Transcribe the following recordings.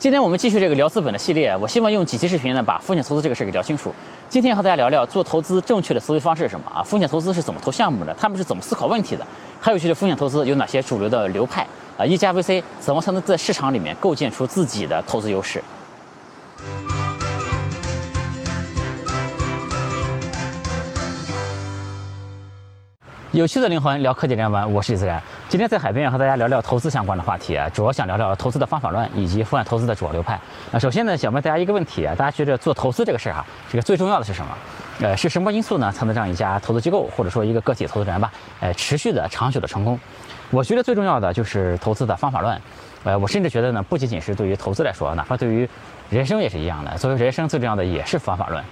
今天我们继续这个聊资本的系列，我希望用几期视频呢，把风险投资这个事给聊清楚。今天和大家聊聊做投资正确的思维方式是什么啊？风险投资是怎么投项目的？他们是怎么思考问题的？还有就是风险投资有哪些主流的流派啊？一家 VC 怎么才能在市场里面构建出自己的投资优势？有趣的灵魂聊科技人文，我是李自然。今天在海边要和大家聊聊投资相关的话题啊，主要想聊聊投资的方法论以及风险投资的主要流派。那首先呢，想问大家一个问题啊，大家觉得做投资这个事儿哈，这个最重要的是什么？呃，是什么因素呢，才能让一家投资机构或者说一个个体投资人吧，呃，持续的、长久的成功？我觉得最重要的就是投资的方法论。呃，我甚至觉得呢，不仅仅是对于投资来说，哪怕对于人生也是一样的。作为人生最重要的也是方法论。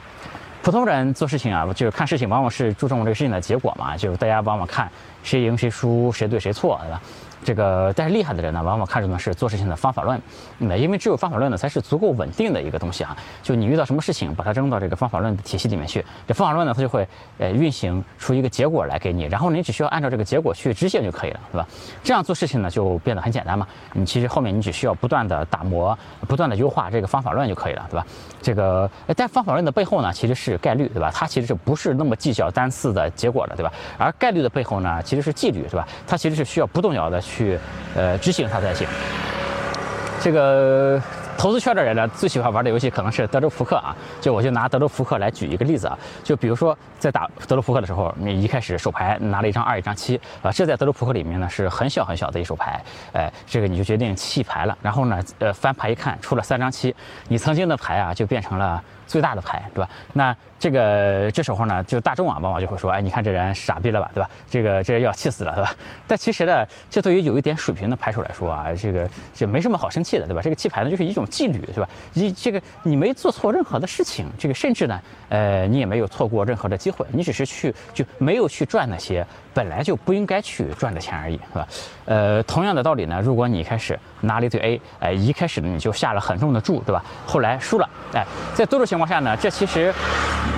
普通人做事情啊，就是看事情，往往是注重这个事情的结果嘛，就是大家往往看谁赢谁输，谁对谁错，对吧？这个，但是厉害的人呢，往往看重的是做事情的方法论。那因为只有方法论呢，才是足够稳定的一个东西啊。就你遇到什么事情，把它扔到这个方法论的体系里面去，这方法论呢，它就会呃运行出一个结果来给你，然后你只需要按照这个结果去执行就可以了，对吧？这样做事情呢，就变得很简单嘛。你其实后面你只需要不断的打磨，不断的优化这个方法论就可以了，对吧？这个，但方法论的背后呢，其实是概率，对吧？它其实是不是那么计较单次的结果的，对吧？而概率的背后呢，其实是纪律，对吧？它其实是需要不动摇的。去，呃，执行它才行。这个投资圈的人呢，最喜欢玩的游戏可能是德州扑克啊。就我就拿德州扑克来举一个例子啊。就比如说在打德州扑克的时候，你一开始手牌拿了一张二，一张七啊，这在德州扑克里面呢是很小很小的一手牌。哎，这个你就决定弃牌了。然后呢，呃，翻牌一看出了三张七，你曾经的牌啊就变成了最大的牌，对吧？那。这个这时候呢，就大众啊，往往就会说，哎，你看这人傻逼了吧，对吧？这个这要气死了，对吧？但其实呢，这对于有一点水平的牌手来说啊，这个这没什么好生气的，对吧？这个弃牌呢，就是一种 纪律，对吧？一这个你没做错任何的事情，这个甚至呢，呃，你也没有错过任何的机会，你只是去就没有去赚那些本来就不应该去赚的钱而已，是吧？呃，同样的道理呢，如果你一开始拿了一对 A，哎，一开始呢你就下了很重的注，对吧？后来输了，哎，在多数情况情况下呢，这其实。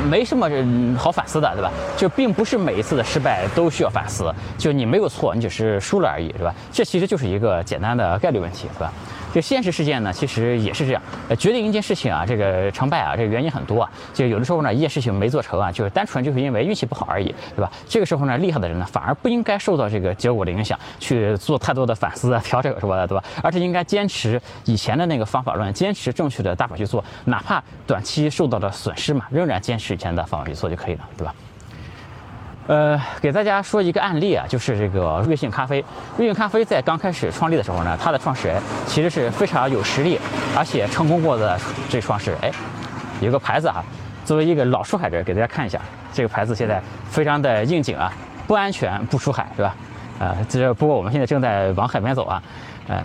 没什么好反思的，对吧？就并不是每一次的失败都需要反思，就你没有错，你只是输了而已，是吧？这其实就是一个简单的概率问题，对吧？就现实事件呢，其实也是这样。呃，决定一件事情啊，这个成败啊，这个原因很多啊。就有的时候呢，一件事情没做成啊，就是单纯就是因为运气不好而已，对吧？这个时候呢，厉害的人呢，反而不应该受到这个结果的影响，去做太多的反思啊、调整什么的，对吧？而是应该坚持以前的那个方法论，坚持正确的大法去做，哪怕短期受到了损失嘛，仍然坚持以前的方法去做就可以了，对吧？呃，给大家说一个案例啊，就是这个瑞幸咖啡。瑞幸咖啡在刚开始创立的时候呢，它的创始人其实是非常有实力，而且成功过的这创始人。哎，有个牌子哈，作为一个老出海者，给大家看一下，这个牌子现在非常的应景啊，不安全不出海，是吧？啊，这不过我们现在正在往海边走啊，嗯。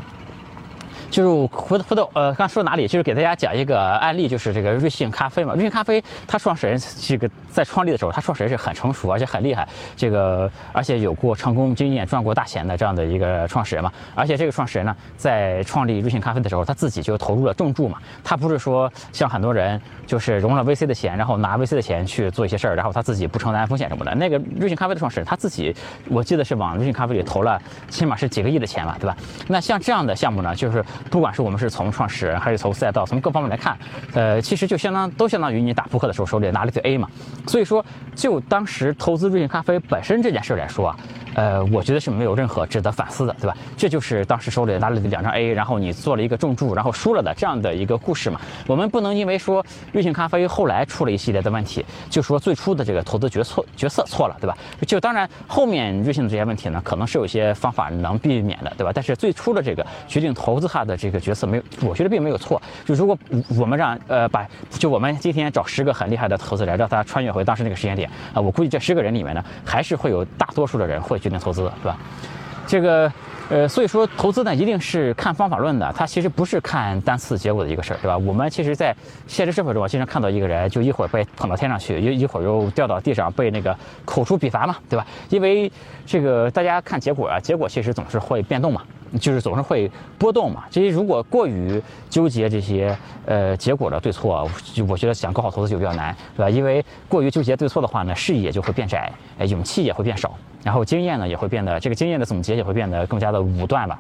就是回回到呃，刚说哪里？就是给大家讲一个案例，就是这个瑞幸咖啡嘛。瑞幸咖啡它创始人这个在创立的时候，他创始人是很成熟而且很厉害，这个而且有过成功经验、赚过大钱的这样的一个创始人嘛。而且这个创始人呢，在创立瑞幸咖啡的时候，他自己就投入了重注嘛。他不是说像很多人就是融了 VC 的钱，然后拿 VC 的钱去做一些事儿，然后他自己不承担风险什么的。那个瑞幸咖啡的创始人他自己，我记得是往瑞幸咖啡里投了起码是几个亿的钱吧，对吧？那像这样的项目呢，就是。不管是我们是从创始人，还是从赛道，从各方面来看，呃，其实就相当都相当于你打扑克的时候手里拿了一对 A 嘛。所以说，就当时投资瑞幸咖啡本身这件事来说啊。呃，我觉得是没有任何值得反思的，对吧？这就是当时手里拿了两张 A，然后你做了一个重注，然后输了的这样的一个故事嘛。我们不能因为说瑞幸咖啡后来出了一系列的问题，就说最初的这个投资决策决策错了，对吧？就当然后面瑞幸的这些问题呢，可能是有些方法能避免的，对吧？但是最初的这个决定投资它的这个决策没有，我觉得并没有错。就如果我们让呃把就我们今天找十个很厉害的投资人，让他穿越回当时那个时间点啊，我估计这十个人里面呢，还是会有大多数的人会。决定投资，是吧？这个，呃，所以说投资呢，一定是看方法论的，它其实不是看单次结果的一个事儿，对吧？我们其实，在现实生活中，经常看到一个人，就一会儿被捧到天上去，一一会儿又掉到地上，被那个口出笔伐嘛，对吧？因为这个大家看结果啊，结果其实总是会变动嘛。就是总是会波动嘛，这些如果过于纠结这些呃结果的对错，我觉得想搞好投资就比较难，对吧？因为过于纠结对错的话呢，视野就会变窄，哎，勇气也会变少，然后经验呢也会变得这个经验的总结也会变得更加的武断吧。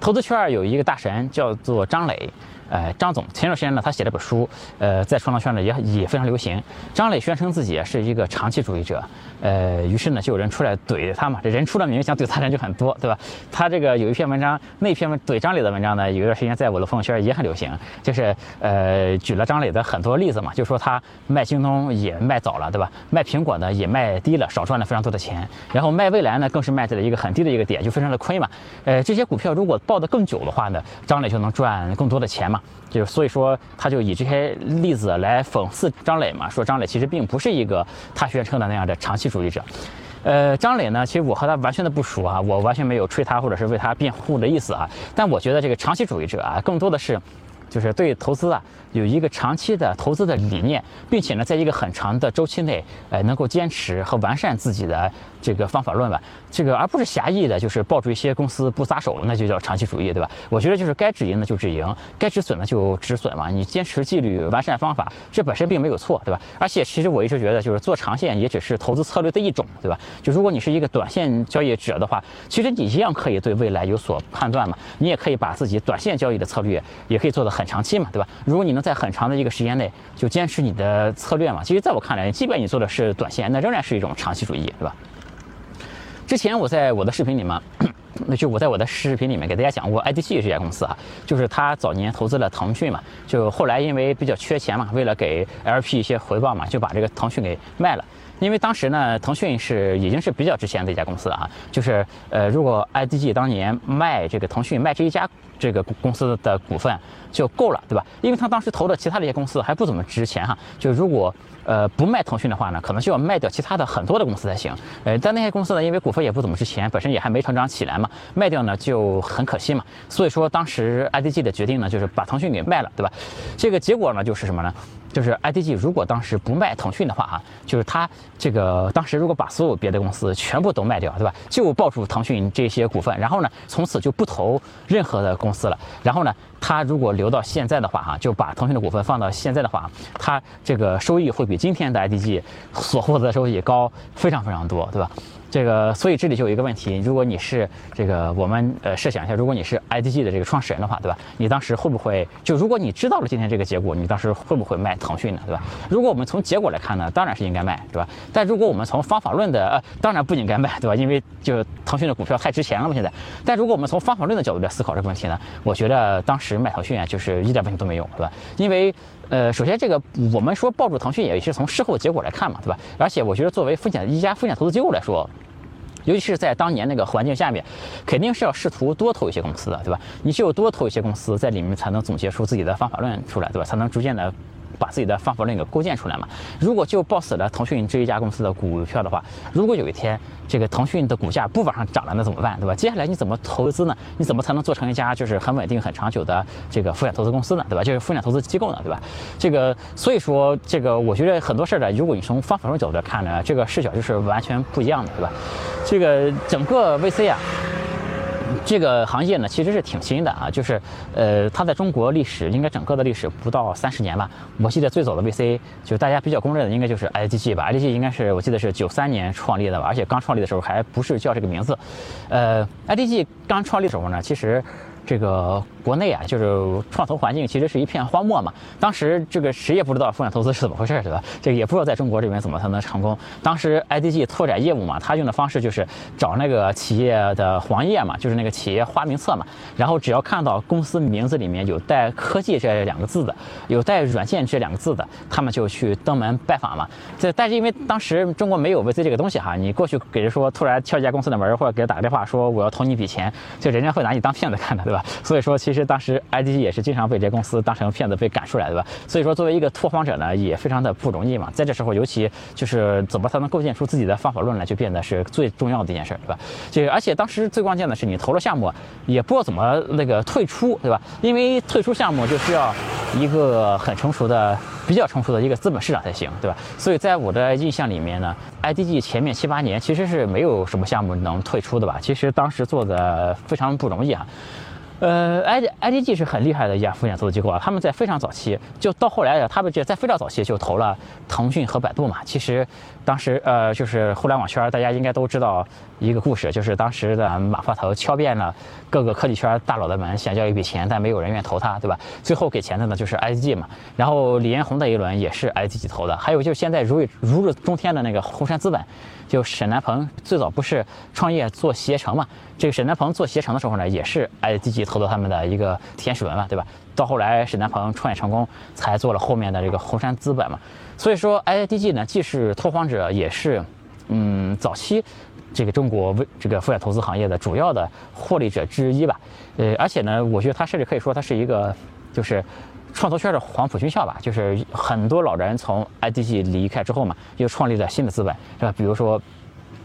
投资圈有一个大神叫做张磊。呃，张总前段时间呢，他写了本书，呃，在创投圈呢也也非常流行。张磊宣称自己是一个长期主义者，呃，于是呢就有人出来怼他嘛，这人出了名，想怼他人就很多，对吧？他这个有一篇文章，那篇怼张磊的文章呢，有一段时间在我的朋友圈也很流行，就是呃举了张磊的很多例子嘛，就说他卖京东也卖早了，对吧？卖苹果呢也卖低了，少赚了非常多的钱，然后卖未来呢更是卖在了一个很低的一个点，就非常的亏嘛。呃，这些股票如果抱得更久的话呢，张磊就能赚更多的钱嘛。就是所以说，他就以这些例子来讽刺张磊嘛，说张磊其实并不是一个他宣称的那样的长期主义者。呃，张磊呢，其实我和他完全的不熟啊，我完全没有吹他或者是为他辩护的意思啊。但我觉得这个长期主义者啊，更多的是。就是对投资啊有一个长期的投资的理念，并且呢，在一个很长的周期内，呃，能够坚持和完善自己的这个方法论吧。这个而不是狭义的，就是抱住一些公司不撒手，那就叫长期主义，对吧？我觉得就是该止盈的就止盈，该止损的就止损嘛。你坚持纪律、完善方法，这本身并没有错，对吧？而且其实我一直觉得，就是做长线也只是投资策略的一种，对吧？就如果你是一个短线交易者的话，其实你一样可以对未来有所判断嘛。你也可以把自己短线交易的策略也可以做得很长期。嘛，对吧？如果你能在很长的一个时间内就坚持你的策略嘛，其实在我看来，即便你做的是短线，那仍然是一种长期主义，对吧？之前我在我的视频里面，那就我在我的视频里面给大家讲过，IDG 这家公司啊，就是他早年投资了腾讯嘛，就后来因为比较缺钱嘛，为了给 LP 一些回报嘛，就把这个腾讯给卖了。因为当时呢，腾讯是已经是比较值钱的一家公司了啊，就是呃，如果 IDG 当年卖这个腾讯卖这一家这个公司的股份就够了，对吧？因为他当时投的其他的一些公司还不怎么值钱哈，就如果呃不卖腾讯的话呢，可能就要卖掉其他的很多的公司才行。呃，但那些公司呢，因为股份也不怎么值钱，本身也还没成长起来嘛，卖掉呢就很可惜嘛。所以说当时 IDG 的决定呢，就是把腾讯给卖了，对吧？这个结果呢就是什么呢？就是 IDG 如果当时不卖腾讯的话啊，就是他这个当时如果把所有别的公司全部都卖掉，对吧？就抱住腾讯这些股份，然后呢，从此就不投任何的公司了。然后呢，他如果留到现在的话哈，就把腾讯的股份放到现在的话，他这个收益会比今天的 IDG 所获得的收益高非常非常多，对吧？这个，所以这里就有一个问题，如果你是这个，我们呃设想一下，如果你是 IDG 的这个创始人的话，对吧？你当时会不会就如果你知道了今天这个结果，你当时会不会卖腾讯呢，对吧？如果我们从结果来看呢，当然是应该卖，对吧？但如果我们从方法论的，呃，当然不应该卖，对吧？因为就腾讯的股票太值钱了嘛，现在。但如果我们从方法论的角度来思考这个问题呢，我觉得当时卖腾讯啊，就是一点问题都没有，对吧？因为呃，首先这个我们说抱住腾讯也是从事后结果来看嘛，对吧？而且我觉得作为风险一家风险投资机构来说。尤其是在当年那个环境下面，肯定是要试图多投一些公司的，对吧？你只有多投一些公司，在里面才能总结出自己的方法论出来，对吧？才能逐渐的。把自己的方法论给构建出来嘛？如果就抱死了腾讯这一家公司的股票的话，如果有一天这个腾讯的股价不往上涨了，那怎么办？对吧？接下来你怎么投资呢？你怎么才能做成一家就是很稳定、很长久的这个风险投资公司呢？对吧？就是风险投资机构呢？对吧？这个所以说这个我觉得很多事儿呢，如果你从方法论角度来看呢，这个视角就是完全不一样的，对吧？这个整个 VC 啊。这个行业呢，其实是挺新的啊，就是，呃，它在中国历史应该整个的历史不到三十年吧。我记得最早的 VC，就是大家比较公认的，应该就是 IDG 吧。IDG 应该是我记得是九三年创立的吧，而且刚创立的时候还不是叫这个名字。呃，IDG 刚创立的时候呢，其实。这个国内啊，就是创投环境其实是一片荒漠嘛。当时这个谁也不知道风险投资是怎么回事，对吧？这也不知道在中国这边怎么才能成功。当时 IDG 拓展业务嘛，他用的方式就是找那个企业的黄页嘛，就是那个企业花名册嘛。然后只要看到公司名字里面有带科技这两个字的，有带软件这两个字的，他们就去登门拜访嘛。这但是因为当时中国没有 VC 这个东西哈，你过去给人说突然敲一家公司的门，或者给他打个电话说我要投你一笔钱，就人家会拿你当骗子看的，对吧？所以说，其实当时 IDG 也是经常被这公司当成骗子被赶出来，对吧？所以说，作为一个拓荒者呢，也非常的不容易嘛。在这时候，尤其就是怎么才能构建出自己的方法论来，就变得是最重要的一件事，对吧？这而且当时最关键的是，你投了项目，也不知道怎么那个退出，对吧？因为退出项目就需要一个很成熟的、比较成熟的一个资本市场才行，对吧？所以在我的印象里面呢，IDG 前面七八年其实是没有什么项目能退出的吧？其实当时做的非常不容易啊。呃，I I D G 是很厉害的一家风险投资机构啊，他们在非常早期就到后来，他们这在非常早期就投了腾讯和百度嘛。其实当时呃，就是互联网圈大家应该都知道一个故事，就是当时的马化腾敲遍了各个科技圈大佬的门，想要一笔钱，但没有人愿意投他，对吧？最后给钱的呢就是 I D G 嘛。然后李彦宏那一轮也是 I D G 投的，还有就是现在如如日中天的那个红杉资本。就沈南鹏最早不是创业做携程嘛？这个沈南鹏做携程的时候呢，也是 IDG 投到他们的一个天使轮嘛，对吧？到后来沈南鹏创业成功，才做了后面的这个红杉资本嘛。所以说 IDG 呢，既是拓荒者，也是嗯早期这个中国这个风险投资行业的主要的获利者之一吧。呃，而且呢，我觉得它甚至可以说它是一个就是。创投圈的黄埔军校吧，就是很多老人从 IDG 离开之后嘛，又创立了新的资本，是吧？比如说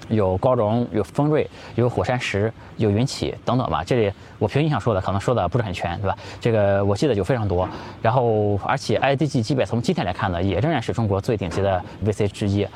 有高融、有丰瑞、有火山石、有云起等等吧。这里我凭印象说的，可能说的不是很全，对吧？这个我记得就非常多。然后，而且 IDG 基本从今天来看呢，也仍然是中国最顶级的 VC 之一。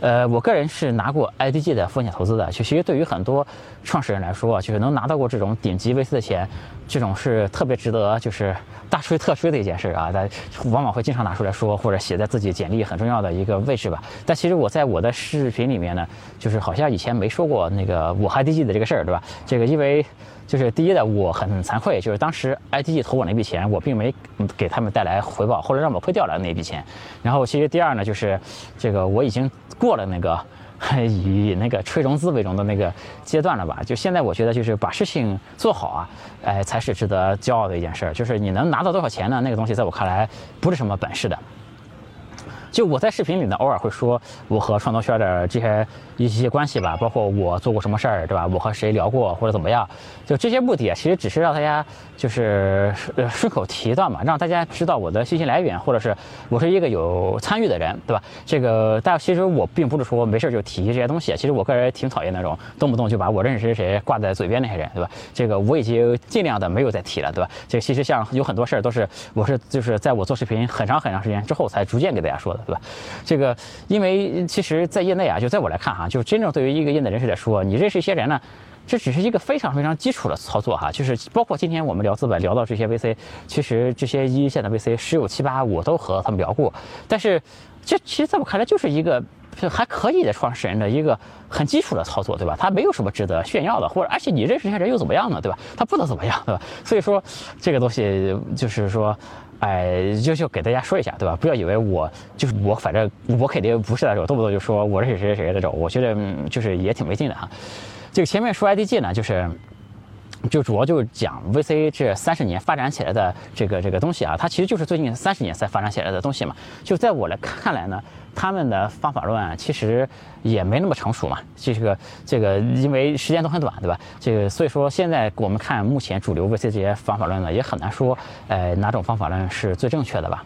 呃，我个人是拿过 IDG 的风险投资的，就其实对于很多创始人来说，就是能拿到过这种顶级 VC 的钱，这种是特别值得就是大吹特吹的一件事啊，但往往会经常拿出来说，或者写在自己简历很重要的一个位置吧。但其实我在我的视频里面呢，就是好像以前没说过那个我 IDG 的这个事儿，对吧？这个因为。就是第一的，我很惭愧，就是当时 IDG 投我那笔钱，我并没给他们带来回报，后来让我亏掉了那笔钱。然后其实第二呢，就是这个我已经过了那个 以那个吹融资为荣的那个阶段了吧？就现在我觉得就是把事情做好啊，哎，才是值得骄傲的一件事儿。就是你能拿到多少钱呢？那个东西在我看来不是什么本事的。就我在视频里呢，偶尔会说我和创投圈的这些一些关系吧，包括我做过什么事儿，对吧？我和谁聊过或者怎么样，就这些目的啊其实只是让大家就是顺口提到嘛，让大家知道我的信息来源，或者是我是一个有参与的人，对吧？这个但其实我并不是说没事就提这些东西，其实我个人挺讨厌那种动不动就把我认识谁谁挂在嘴边那些人，对吧？这个我已经尽量的没有再提了，对吧？这个其实像有很多事儿都是我是就是在我做视频很长很长时间之后才逐渐给大家说的。对吧？这个，因为其实，在业内啊，就在我来看哈，就真正对于一个业内人士来说，你认识一些人呢，这只是一个非常非常基础的操作哈。就是包括今天我们聊资本聊到这些 VC，其实这些一线的 VC 十有七八我都和他们聊过。但是，这其实在我看来就是一个还可以的创始人的一个很基础的操作，对吧？他没有什么值得炫耀的，或者而且你认识这些人又怎么样呢？对吧？他不能怎么样，对吧？所以说，这个东西就是说。哎，就就给大家说一下，对吧？不要以为我就是我，反正我肯定不是那种动不动就说我是谁谁谁那种，我觉得就是也挺没劲的哈。这个前面说 IDG 呢，就是。就主要就是讲 VC 这三十年发展起来的这个这个东西啊，它其实就是最近三十年才发展起来的东西嘛。就在我来看来呢，他们的方法论其实也没那么成熟嘛。这个这个，因为时间都很短，对吧？这个所以说现在我们看目前主流 VC 这些方法论呢，也很难说，呃，哪种方法论是最正确的吧。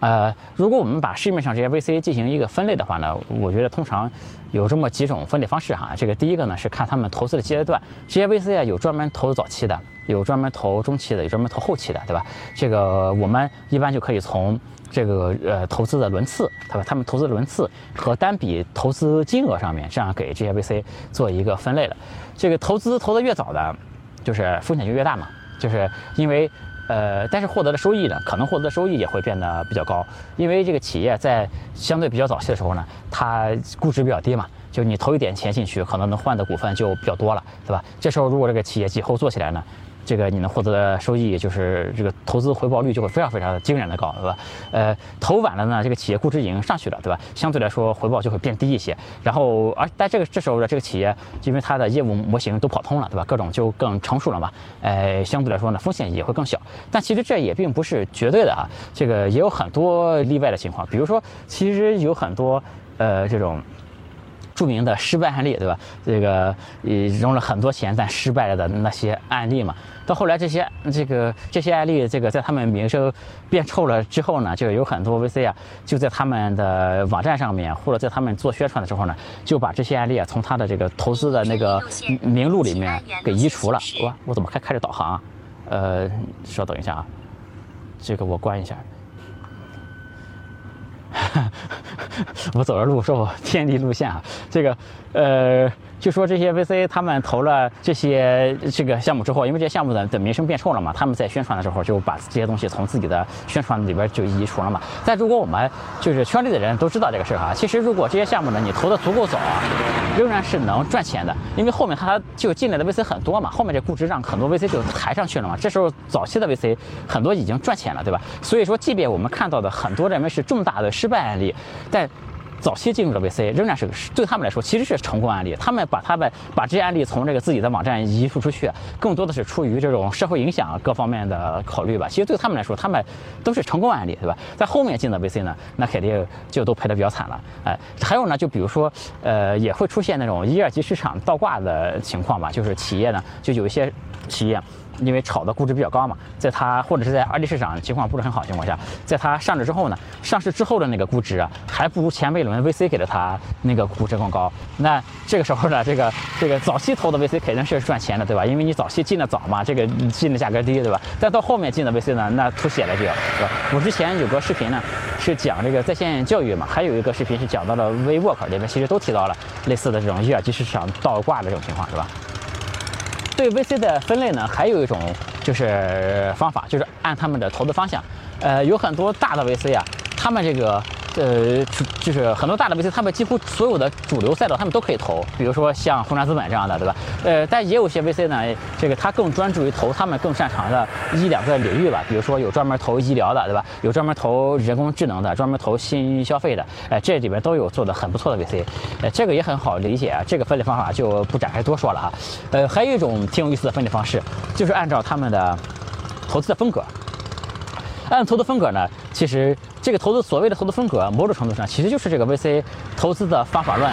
呃，如果我们把市面上这些 VC 进行一个分类的话呢，我觉得通常有这么几种分类方式哈。这个第一个呢是看他们投资的阶段，这些 VC 啊有专门投早期的，有专门投中期的，有专门投后期的，对吧？这个我们一般就可以从这个呃投资的轮次，对吧？他们投资的轮次和单笔投资金额上面，这样给这些 VC 做一个分类了。这个投资投的越早的，就是风险就越大嘛，就是因为。呃，但是获得的收益呢，可能获得的收益也会变得比较高，因为这个企业在相对比较早期的时候呢，它估值比较低嘛，就你投一点钱进去，可能能换的股份就比较多了，对吧？这时候如果这个企业以后做起来呢？这个你能获得的收益，就是这个投资回报率就会非常非常的惊人的高，对吧？呃，投晚了呢，这个企业估值已经上去了，对吧？相对来说回报就会变低一些。然后，而在这个这时候的这个企业，因为它的业务模型都跑通了，对吧？各种就更成熟了嘛，呃，相对来说呢，风险也会更小。但其实这也并不是绝对的啊，这个也有很多例外的情况。比如说，其实有很多呃这种。著名的失败案例，对吧？这个呃融了很多钱但失败了的那些案例嘛，到后来这些这个这些案例，这个在他们名声变臭了之后呢，就有很多 VC 啊，就在他们的网站上面或者在他们做宣传的时候呢，就把这些案例啊从他的这个投资的那个名录里面给移除了。哇，我怎么开开着导航啊？呃，稍等一下啊，这个我关一下。我走着路，说我天地路线啊，这个，呃，就说这些 VC 他们投了这些这个项目之后，因为这些项目的的名声变臭了嘛，他们在宣传的时候就把这些东西从自己的宣传里边就移除了嘛。但如果我们就是圈里的人都知道这个事儿哈，其实如果这些项目呢你投的足够早啊，仍然是能赚钱的，因为后面它就进来的 VC 很多嘛，后面这估值让很多 VC 就抬上去了嘛。这时候早期的 VC 很多已经赚钱了，对吧？所以说，即便我们看到的很多认为是重大的失败案例，但早期进入的 VC 仍然是对他们来说其实是成功案例。他们把他们把这些案例从这个自己的网站移出出去，更多的是出于这种社会影响各方面的考虑吧。其实对他们来说，他们都是成功案例，对吧？在后面进的 VC 呢，那肯定就都赔的比较惨了。哎，还有呢，就比如说，呃，也会出现那种一二级市场倒挂的情况吧，就是企业呢，就有一些企业。因为炒的估值比较高嘛，在它或者是在二级市场情况不是很好的情况下，在它上市之后呢，上市之后的那个估值啊，还不如前一轮 VC 给的它那个估值更高。那这个时候呢，这个这个早期投的 VC 肯定是赚钱的，对吧？因为你早期进的早嘛，这个进的价格低，对吧？但到后面进的 VC 呢，那吐血了就要，对吧？我之前有个视频呢，是讲这个在线教育嘛，还有一个视频是讲到了 WeWork 里面，其实都提到了类似的这种一二级市场倒挂的这种情况，是吧？对 VC 的分类呢，还有一种就是方法，就是按他们的投资方向。呃，有很多大的 VC 啊，他们这个。呃，就是很多大的 VC，他们几乎所有的主流赛道他们都可以投，比如说像红杉资本这样的，对吧？呃，但也有些 VC 呢，这个他更专注于投他们更擅长的一两个领域吧，比如说有专门投医疗的，对吧？有专门投人工智能的，专门投新消费的，哎，这里边都有做的很不错的 VC，呃，这个也很好理解啊，这个分类方法就不展开多说了啊。呃，还有一种挺有意思的分类方式，就是按照他们的投资的风格，按投资风格呢，其实。这个投资所谓的投资风格，某种程度上其实就是这个 VC 投资的方法论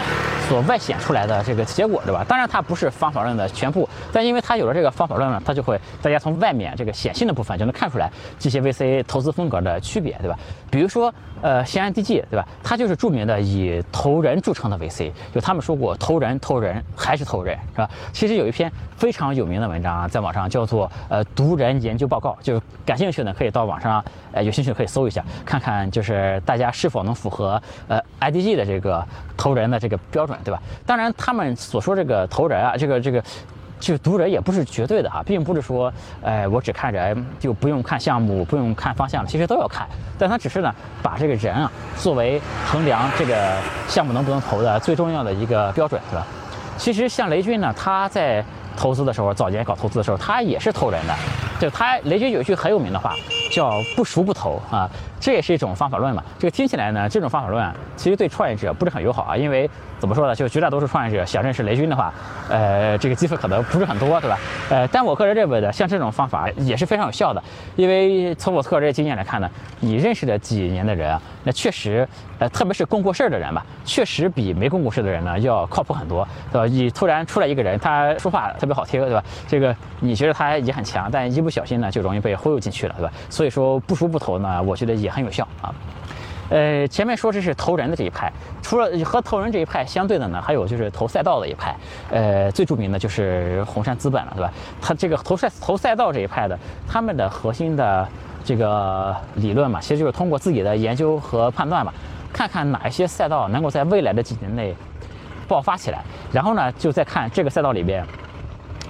所外显出来的这个结果，对吧？当然它不是方法论的全部，但因为它有了这个方法论呢，它就会大家从外面这个显性的部分就能看出来这些 VC 投资风格的区别，对吧？比如说，呃，西安 DG，对吧？它就是著名的以投人著称的 VC，就他们说过投人投人还是投人，是吧？其实有一篇非常有名的文章啊，在网上叫做呃读人研究报告，就是感兴趣的可以到网上，呃，有兴趣可以搜一下看看。就是大家是否能符合呃 IDG 的这个投人的这个标准，对吧？当然，他们所说这个投人啊，这个这个就读人也不是绝对的哈，并不是说，哎，我只看人就不用看项目，不用看方向了，其实都要看。但他只是呢，把这个人啊作为衡量这个项目能不能投的最重要的一个标准，是吧？其实像雷军呢，他在投资的时候，早年搞投资的时候，他也是投人的。就他雷军有一句很有名的话，叫“不熟不投”啊，这也是一种方法论嘛。这个听起来呢，这种方法论，其实对创业者不是很友好啊，因为怎么说呢，就绝大多数创业者想认识雷军的话，呃，这个机会可能不是很多，对吧？呃，但我个人认为的，像这种方法也是非常有效的，因为从我个人经验来看呢，你认识的几年的人啊，那确实，呃，特别是共过事儿的人吧，确实比没共过事的人呢要靠谱很多，对吧？你突然出来一个人，他说话特别好听，对吧？这个你觉得他也很强，但一不小心呢，就容易被忽悠进去了，对吧？所以说不熟不投呢，我觉得也很有效啊。呃，前面说这是投人的这一派，除了和投人这一派相对的呢，还有就是投赛道的一派。呃，最著名的就是红杉资本了，对吧？他这个投赛投赛道这一派的，他们的核心的这个理论嘛，其实就是通过自己的研究和判断嘛，看看哪一些赛道能够在未来的几年内爆发起来，然后呢，就再看这个赛道里边。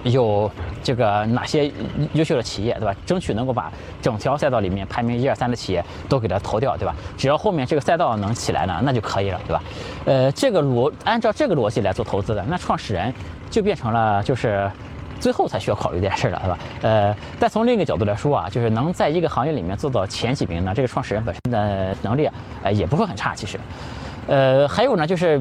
有这个哪些优秀的企业，对吧？争取能够把整条赛道里面排名一二三的企业都给它投掉，对吧？只要后面这个赛道能起来呢，那就可以了，对吧？呃，这个逻按照这个逻辑来做投资的，那创始人就变成了就是最后才需要考虑这件事儿了，对吧？呃，但从另一个角度来说啊，就是能在一个行业里面做到前几名呢，这个创始人本身的能力啊，呃，也不会很差，其实。呃，还有呢，就是。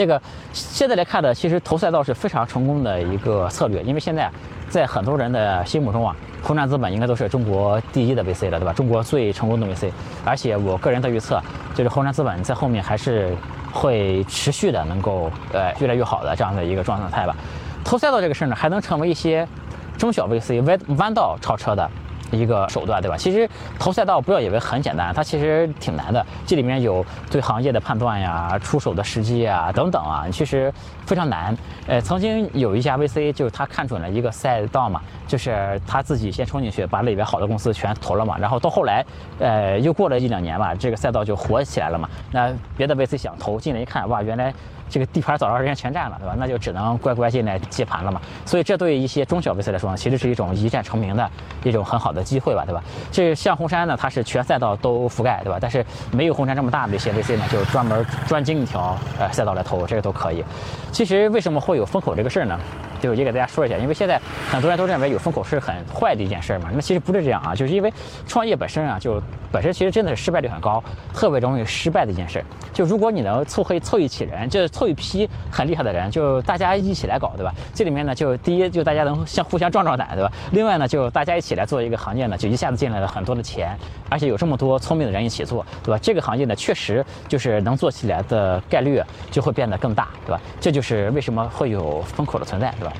这个现在来看呢，其实投赛道是非常成功的一个策略，因为现在在很多人的心目中啊，红杉资本应该都是中国第一的 VC 了，对吧？中国最成功的 VC，而且我个人的预测，就是红杉资本在后面还是会持续的能够呃越来越好的这样的一个状态吧。投赛道这个事儿呢，还能成为一些中小 VC 弯弯道超车的一个手段，对吧？其实投赛道不要以为很简单，它其实挺难的。这里面有对行业的判断呀、出手的时机啊等等啊，其实非常难。呃，曾经有一家 VC 就是他看准了一个赛道嘛，就是他自己先冲进去，把里边好的公司全投了嘛。然后到后来，呃，又过了一两年吧，这个赛道就火起来了嘛。那别的 VC 想投进来一看，哇，原来。这个地盘早让人家全占了，对吧？那就只能乖乖进来接盘了嘛。所以这对一些中小 VC 来说呢，其实是一种一战成名的一种很好的机会吧，对吧？这像红杉呢，它是全赛道都覆盖，对吧？但是没有红杉这么大的一些 VC 呢，就专门专精一条呃赛道来投，这个都可以。其实为什么会有风口这个事儿呢？就也给大家说一下，因为现在很多人都认为有风口是很坏的一件事嘛。那其实不是这样啊，就是因为创业本身啊，就本身其实真的是失败率很高，特别容易失败的一件事。就如果你能凑合凑一起人，就凑一批很厉害的人，就大家一起来搞，对吧？这里面呢，就第一就大家能相互相壮壮胆，对吧？另外呢，就大家一起来做一个行业呢，就一下子进来了很多的钱，而且有这么多聪明的人一起做，对吧？这个行业呢，确实就是能做起来的概率就会变得更大，对吧？这就是为什么会有风口的存在，对吧？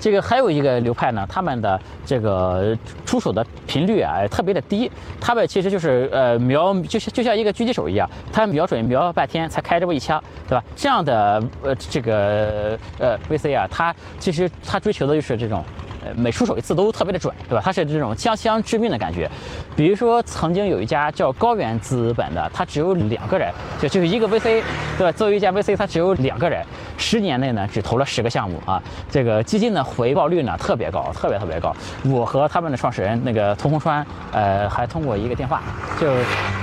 这个还有一个流派呢，他们的这个出手的频率啊特别的低，他们其实就是呃瞄，就像就像一个狙击手一样，他瞄准瞄半天才开这么一枪，对吧？这样的呃这个呃 VC 啊，他其实他追求的就是这种。呃，每出手一次都特别的准，对吧？它是这种枪枪致命的感觉。比如说，曾经有一家叫高原资本的，它只有两个人，就就是一个 VC，对吧？作为一家 VC，它只有两个人，十年内呢只投了十个项目啊。这个基金的回报率呢特别高，特别特别高。我和他们的创始人那个涂洪川，呃，还通过一个电话。就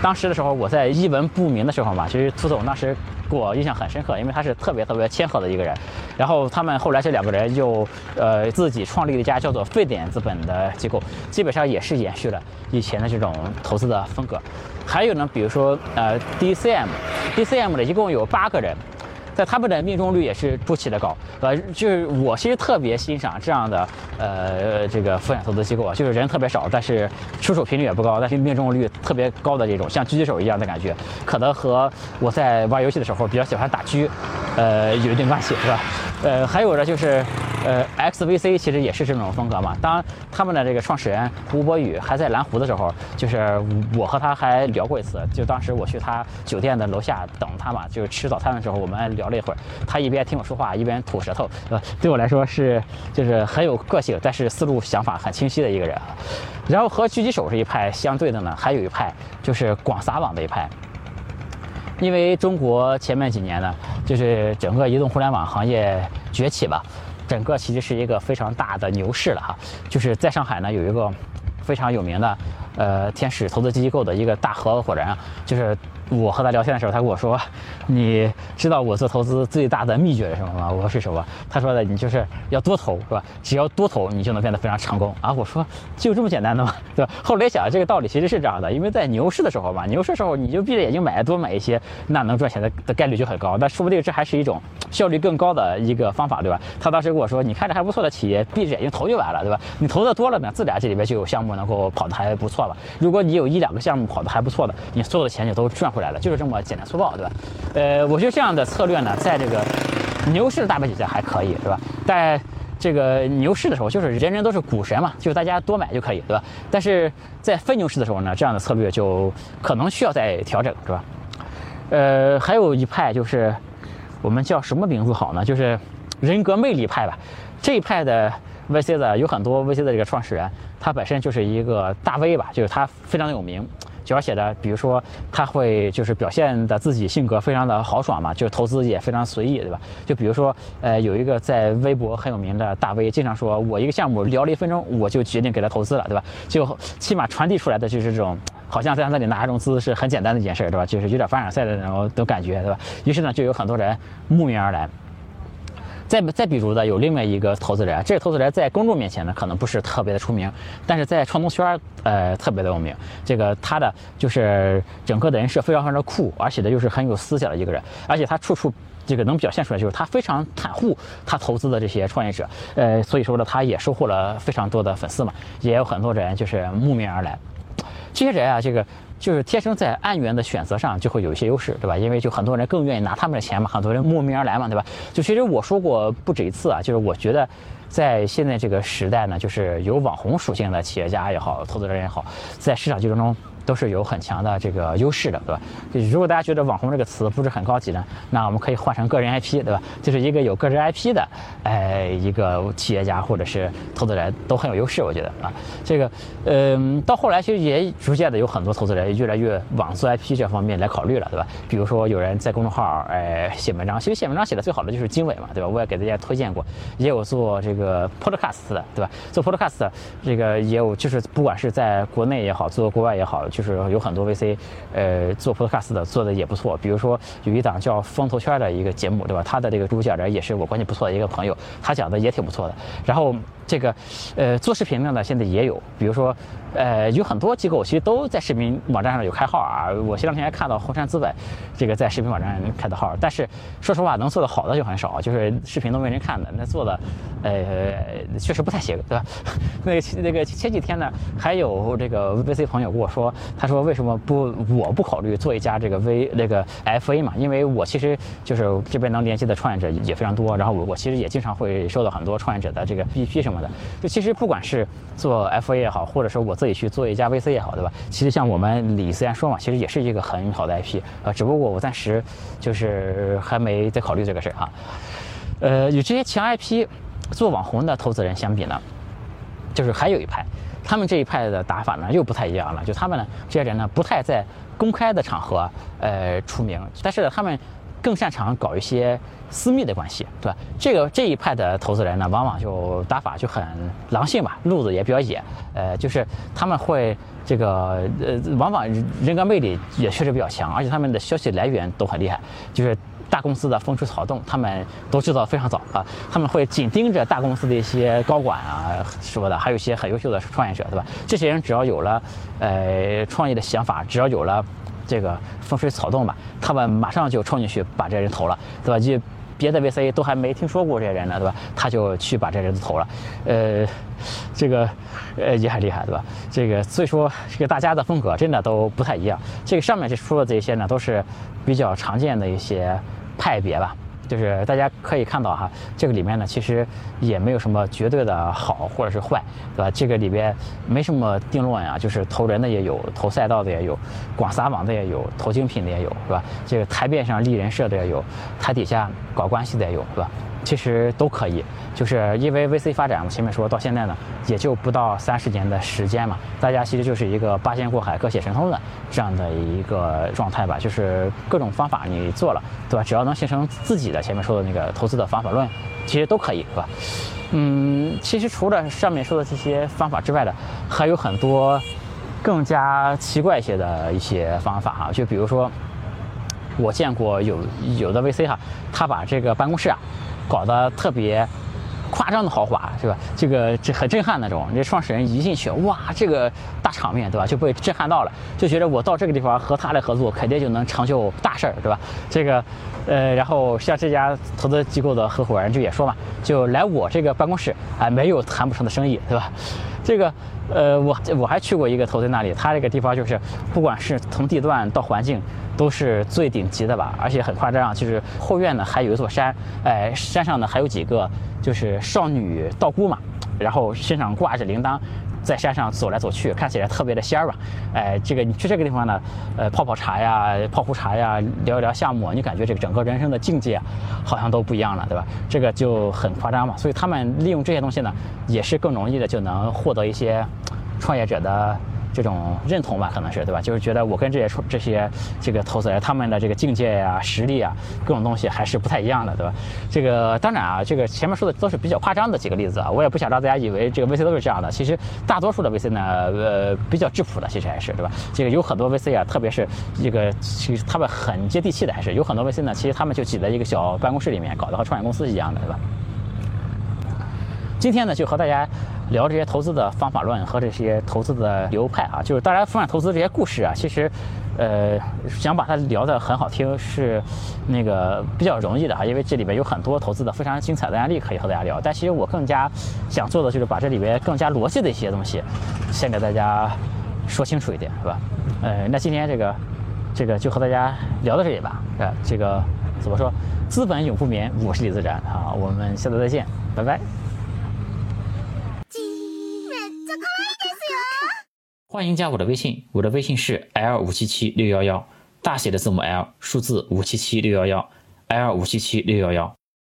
当时的时候，我在一文不名的时候嘛，其实涂总当时。给我印象很深刻，因为他是特别特别谦和的一个人。然后他们后来这两个人又呃自己创立了一家叫做沸点资本的机构，基本上也是延续了以前的这种投资的风格。还有呢，比如说呃 DCM，DCM 的一共有八个人。在他们的命中率也是出奇的高，呃，就是我其实特别欣赏这样的呃这个风险投资机构啊，就是人特别少，但是出手频率也不高，但是命中率特别高的这种，像狙击手一样的感觉，可能和我在玩游戏的时候比较喜欢打狙，呃，有一定关系，是吧？呃，还有呢就是。呃，XVC 其实也是这种风格嘛。当他们的这个创始人吴博宇还在蓝湖的时候，就是我和他还聊过一次。就当时我去他酒店的楼下等他嘛，就是吃早餐的时候，我们聊聊了一会儿。他一边听我说话，一边吐舌头。呃，对我来说是就是很有个性，但是思路想法很清晰的一个人。然后和狙击手是一派相对的呢，还有一派就是广撒网的一派。因为中国前面几年呢，就是整个移动互联网行业崛起吧。整个其实是一个非常大的牛市了哈，就是在上海呢有一个非常有名的呃天使投资机构的一个大合伙人啊，就是。我和他聊天的时候，他跟我说：“你知道我做投资最大的秘诀是什么吗？”我说：“是什么？”他说的：“你就是要多投，是吧？只要多投，你就能变得非常成功。”啊，我说：“就这么简单的吗？对吧？”后来想，这个道理其实是这样的，因为在牛市的时候嘛，牛市时候你就闭着眼睛买，多买一些，那能赚钱的的概率就很高。但说不定这还是一种效率更高的一个方法，对吧？他当时跟我说：“你看着还不错的企业，闭着眼睛投就完了，对吧？你投的多了呢，自然这里边就有项目能够跑得还不错了。如果你有一两个项目跑得还不错的，你所有的钱就都赚回来了，就是这么简单粗暴，对吧？呃，我觉得这样的策略呢，在这个牛市的大背景下还可以，对吧？在这个牛市的时候，就是人人都是股神嘛，就大家多买就可以，对吧？但是在非牛市的时候呢，这样的策略就可能需要再调整，是吧？呃，还有一派就是我们叫什么名字好呢？就是人格魅力派吧。这一派的 VC 的有很多 VC 的这个创始人，他本身就是一个大 V 吧，就是他非常的有名。而且呢，比如说他会就是表现的自己性格非常的豪爽嘛，就是投资也非常随意，对吧？就比如说，呃，有一个在微博很有名的大 V，经常说我一个项目聊了一分钟，我就决定给他投资了，对吧？就起码传递出来的就是这种，好像在他那里拿融资是很简单的一件事，对吧？就是有点凡尔赛的那种的感觉，对吧？于是呢，就有很多人慕名而来。再再比如呢，有另外一个投资人，这个投资人在公众面前呢，可能不是特别的出名，但是在创投圈呃，特别的有名。这个他的就是整个的人设非常非常的酷，而且呢又是很有思想的一个人，而且他处处这个能表现出来，就是他非常袒护他投资的这些创业者，呃，所以说呢，他也收获了非常多的粉丝嘛，也有很多人就是慕名而来。这些人啊，这个就是天生在案源的选择上就会有一些优势，对吧？因为就很多人更愿意拿他们的钱嘛，很多人慕名而来嘛，对吧？就其实我说过不止一次啊，就是我觉得在现在这个时代呢，就是有网红属性的企业家也好，投资人也好，在市场竞争中。都是有很强的这个优势的，对吧？如果大家觉得网红这个词不是很高级呢，那我们可以换成个人 IP，对吧？就是一个有个人 IP 的，哎，一个企业家或者是投资人都很有优势，我觉得啊，这个，嗯，到后来其实也逐渐的有很多投资人越来越往做 IP 这方面来考虑了，对吧？比如说有人在公众号哎写文章，其实写文章写的最好的就是经纬嘛，对吧？我也给大家推荐过，也有做这个 Podcast 的，对吧？做 Podcast 这个也有，就是不管是在国内也好，做国外也好。就是有很多 VC，呃，做 Podcast 的做的也不错。比如说有一档叫《风投圈》的一个节目，对吧？他的这个主讲人也是我关系不错的一个朋友，他讲的也挺不错的。然后这个，呃，做视频的呢，现在也有，比如说。呃，有很多机构其实都在视频网站上有开号啊。我前两天还看到红杉资本这个在视频网站上开的号，但是说实话，能做的好的就很少，就是视频都没人看的，那做的呃确实不太行，对吧？那个那个前几天呢，还有这个 VC 朋友跟我说，他说为什么不我不考虑做一家这个 V 那个 FA 嘛？因为我其实就是这边能联系的创业者也非常多，然后我我其实也经常会收到很多创业者的这个 BP 什么的。就其实不管是做 FA 也好，或者说我自己去做一家 VC 也好，对吧？其实像我们李思然说嘛，其实也是一个很好的 IP 啊，只不过我暂时就是还没在考虑这个事儿哈。呃，与这些强 IP 做网红的投资人相比呢，就是还有一派，他们这一派的打法呢又不太一样了。就他们呢，这些人呢不太在公开的场合呃出名，但是他们。更擅长搞一些私密的关系，对吧？这个这一派的投资人呢，往往就打法就很狼性吧，路子也比较野，呃，就是他们会这个呃，往往人格魅力也确实比较强，而且他们的消息来源都很厉害，就是大公司的风吹草动，他们都知道非常早啊，他们会紧盯着大公司的一些高管啊什么的，还有一些很优秀的创业者，对吧？这些人只要有了呃创业的想法，只要有了。这个风吹草动吧，他们马上就冲进去把这人投了，对吧？就别的 VC 都还没听说过这些人呢，对吧？他就去把这人投了，呃，这个呃也很厉害，对吧？这个所以说这个大家的风格真的都不太一样。这个上面这说的这些呢，都是比较常见的一些派别吧。就是大家可以看到哈，这个里面呢，其实也没有什么绝对的好或者是坏，对吧？这个里边没什么定论啊，就是投人的也有，投赛道的也有，广撒网的也有，投精品的也有，是吧？这个台面上立人设的也有，台底下搞关系的也有，是吧？其实都可以，就是因为 VC 发展，我前面说到现在呢，也就不到三十年的时间嘛，大家其实就是一个八仙过海各显神通的这样的一个状态吧，就是各种方法你做了，对吧？只要能形成自己的前面说的那个投资的方法论，其实都可以，是吧？嗯，其实除了上面说的这些方法之外的，还有很多更加奇怪一些的一些方法哈，就比如说，我见过有有的 VC 哈，他把这个办公室啊。搞得特别夸张的豪华，是吧？这个这很震撼那种。这创始人一进去，哇，这个大场面，对吧？就被震撼到了，就觉得我到这个地方和他来合作，肯定就能成就大事儿，对吧？这个，呃，然后像这家投资机构的合伙人就也说嘛，就来我这个办公室，啊，没有谈不成的生意，对吧？这个，呃，我我还去过一个投资那里，他这个地方就是，不管是从地段到环境。都是最顶级的吧，而且很夸张，就是后院呢还有一座山，哎，山上呢还有几个就是少女道姑嘛，然后身上挂着铃铛，在山上走来走去，看起来特别的仙儿吧，哎，这个你去这个地方呢，呃，泡泡茶呀，泡壶茶呀，聊一聊项目，你感觉这个整个人生的境界好像都不一样了，对吧？这个就很夸张嘛，所以他们利用这些东西呢，也是更容易的就能获得一些创业者的。这种认同吧，可能是对吧？就是觉得我跟这些这些这个投资人他们的这个境界呀、实力啊，各种东西还是不太一样的，对吧？这个当然啊，这个前面说的都是比较夸张的几个例子啊，我也不想让大家以为这个 VC 都是这样的。其实大多数的 VC 呢，呃，比较质朴的，其实还是对吧？这个有很多 VC 啊，特别是这个其实他们很接地气的，还是有很多 VC 呢，其实他们就挤在一个小办公室里面，搞得和创业公司一样的，对吧？今天呢，就和大家聊这些投资的方法论和这些投资的流派啊，就是大家分享投资这些故事啊，其实，呃，想把它聊得很好听是那个比较容易的啊，因为这里面有很多投资的非常精彩的案例可以和大家聊。但其实我更加想做的就是把这里边更加逻辑的一些东西，先给大家说清楚一点，是吧？呃，那今天这个这个就和大家聊到这里吧，啊，这个怎么说？资本永不眠，我是李自然啊，我们下次再见，拜拜。欢迎加我的微信，我的微信是 l 五七七六幺幺，大写的字母 L，数字五七七六幺幺，L 五七七六幺幺。